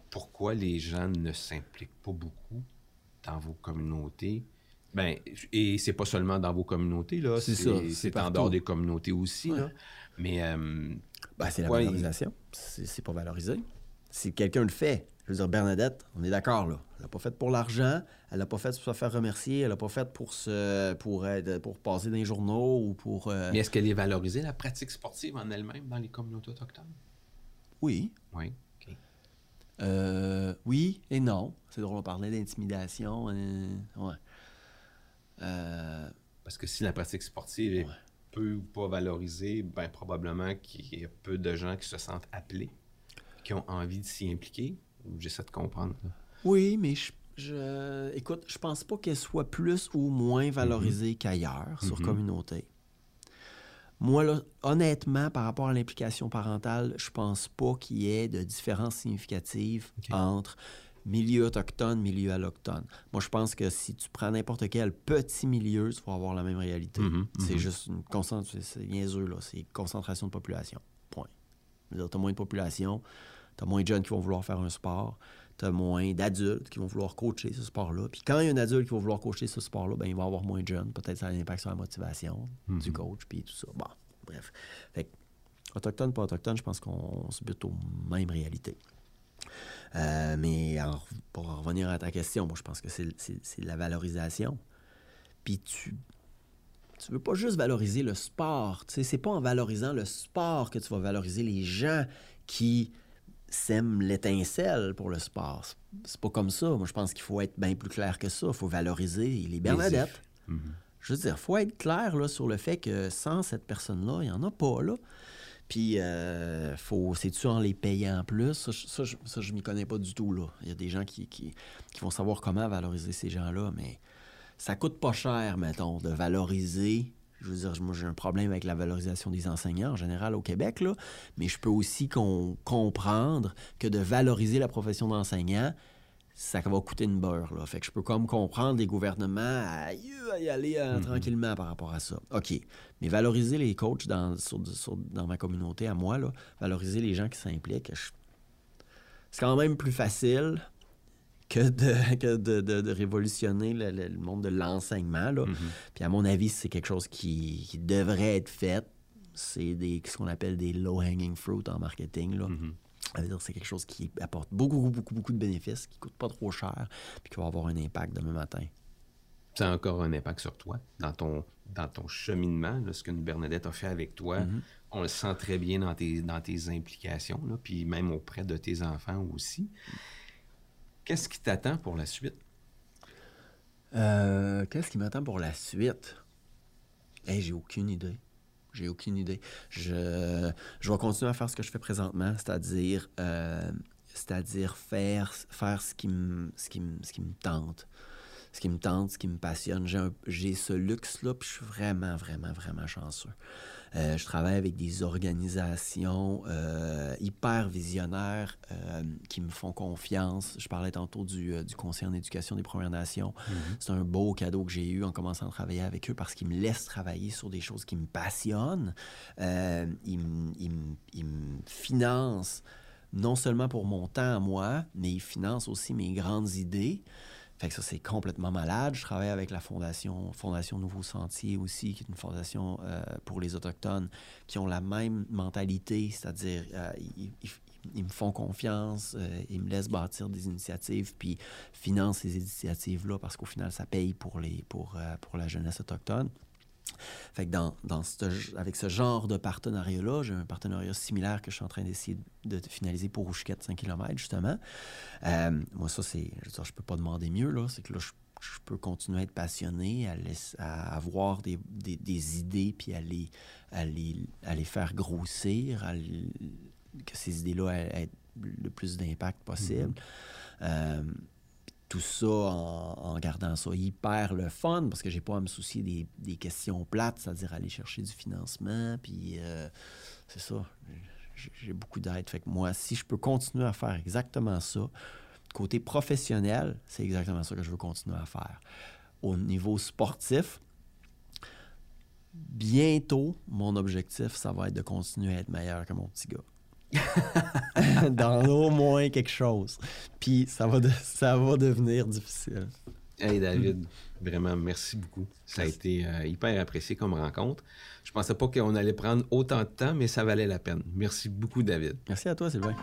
pourquoi les gens ne s'impliquent pas beaucoup dans vos communautés? Ben, et c'est pas seulement dans vos communautés, là. C'est ça. C'est en dehors des communautés aussi, là. Mais. Euh, ben, c'est la valorisation. C'est pas valorisé. Si quelqu'un le fait, je veux dire, Bernadette, on est d'accord, là. Elle l'a pas fait pour l'argent, elle l'a pas fait pour se faire remercier, elle l'a pas fait pour se pour, être, pour passer dans les journaux ou pour. Euh, Mais est-ce qu'elle est valorisée, la pratique sportive en elle-même, dans les communautés autochtones? Oui. Oui. Euh, oui et non. C'est drôle, on parlait d'intimidation. Euh, ouais. Euh, Parce que si la pratique sportive est peu ou pas valorisée, ben probablement qu'il y a peu de gens qui se sentent appelés, qui ont envie de s'y impliquer. J'essaie de comprendre. Oui, mais je, écoute, je pense pas qu'elle soit plus ou moins valorisée mm-hmm. qu'ailleurs sur mm-hmm. communauté. Moi, là, honnêtement, par rapport à l'implication parentale, je pense pas qu'il y ait de différence significative entre milieu autochtone, milieu allochtone. Moi, je pense que si tu prends n'importe quel petit milieu, tu vas avoir la même réalité. Mhm, c'est mhm. juste une concentration, c'est niaiseux, là. C'est concentration de population. Point. Tu as moins de population, tu as moins de jeunes qui vont vouloir faire un sport, tu as moins d'adultes qui vont vouloir coacher ce sport-là. Puis quand il y a un adulte qui va vouloir coacher ce sport-là, ben, il va avoir moins de jeunes. Peut-être ça a un impact sur la motivation du mhm. coach, puis tout ça. Bon, bref. Fait autochtone, pas autochtone, je pense qu'on se bute aux mêmes réalités. Euh, mais pour revenir à ta question, moi, je pense que c'est la valorisation. Puis tu tu veux pas juste valoriser le sport. Tu sais, c'est pas en valorisant le sport que tu vas valoriser les gens qui sème l'étincelle pour le sport. C'est pas comme ça. Moi, je pense qu'il faut être bien plus clair que ça. Il faut valoriser les Bernadette. Mm-hmm. Je veux dire, il faut être clair là, sur le fait que sans cette personne-là, il n'y en a pas. Là. Puis, euh, faut, c'est-tu en les payant plus? Ça, je- ça, je, ça, je m'y connais pas du tout. Là. Il y a des gens qui, qui, qui vont savoir comment valoriser ces gens-là, mais ça coûte pas cher, mettons, de valoriser. Je veux dire, moi, j'ai un problème avec la valorisation des enseignants en général au Québec, là, mais je peux aussi con- comprendre que de valoriser la profession d'enseignant, ça va coûter une beurre. Là. Fait que je peux comme comprendre les gouvernements à, y aller euh, tranquillement par rapport à ça. OK. Mais valoriser les coachs dans, sur- sur- dans ma communauté, à moi, là, valoriser les gens qui s'impliquent, je- c'est quand même plus facile que de, que de, de- de révolutionner le, le- le monde de l'enseignement. là. Puis à mon avis, c'est quelque chose qui, qui devrait être fait. C'est des, ce qu'on appelle des low-hanging fruit en marketing. Là. Que c'est quelque chose qui apporte beaucoup, beaucoup, beaucoup, de bénéfices, qui coûte pas trop cher, puis qui va avoir un impact demain matin. Ça a encore un impact sur toi, dans ton, dans ton cheminement, là, ce que Bernadette a fait avec toi. On le sent très bien dans tes, dans tes implications, là, puis même auprès de tes enfants aussi. Qu'est-ce qui t'attend pour la suite? Euh, Qu'est-ce qui m'attend pour la suite? Hey, j'ai aucune idée. J'ai aucune idée. Je, je vais continuer à faire ce que je fais présentement, c'est-à-dire euh, c'est-à-dire faire, faire ce qui me ce qui ce qui me tente. Ce qui me tente, ce qui me passionne. J'ai ce luxe-là, puis je suis vraiment, vraiment, vraiment chanceux. Euh, je travaille avec des organisations euh, hyper visionnaires euh, qui me font confiance. Je parlais tantôt du, du Conseil en éducation des Premières Nations. C'est un beau cadeau que j'ai eu en commençant à travailler avec eux parce qu'ils me laissent travailler sur des choses qui me passionnent. Ils, ils me financent non seulement pour mon temps à moi, mais ils financent aussi mes grandes idées. Fait que ça, c'est complètement malade. Je travaille avec la Fondation, Fondation Nouveau Sentier aussi, qui est une fondation euh, pour les Autochtones qui ont la même mentalité, c'est-à-dire euh, ils, me font confiance, euh, ils me laissent bâtir des initiatives, puis financent ces initiatives-là parce qu'au final, ça paye pour, les, pour, pour la jeunesse autochtone. Fait que dans, dans ce- avec ce genre de partenariat-là, j'ai un partenariat similaire que je suis en train d'essayer de finaliser pour Rouchiquette 5 km, justement. Euh, moi, ça, c'est. Je je peux pas demander mieux, là. C'est que là, je, je peux continuer à être passionné, à, laisser- à avoir des, des- des idées, puis à les, à les, à les faire grossir, à les- que ces idées-là aient, aient le plus d'impact possible. Euh, tout ça en, gardant ça hyper le fun parce que j'ai pas à me soucier des, des questions plates, c'est-à-dire aller chercher du financement, puis euh, c'est ça. J'ai j'ai beaucoup d'aide. Fait que moi, si je peux continuer à faire exactement ça, côté professionnel, c'est exactement ça que je veux continuer à faire. Au niveau sportif, bientôt, mon objectif, ça va être de continuer à être meilleur que mon petit gars. Dans au moins quelque chose. Puis ça va, de- ça va devenir difficile. Hey David, vraiment merci beaucoup. Ça a été euh, hyper apprécié comme rencontre. Je pensais pas qu'on allait prendre autant de temps, mais ça valait la peine. Merci beaucoup, David. Merci à toi, Sylvain.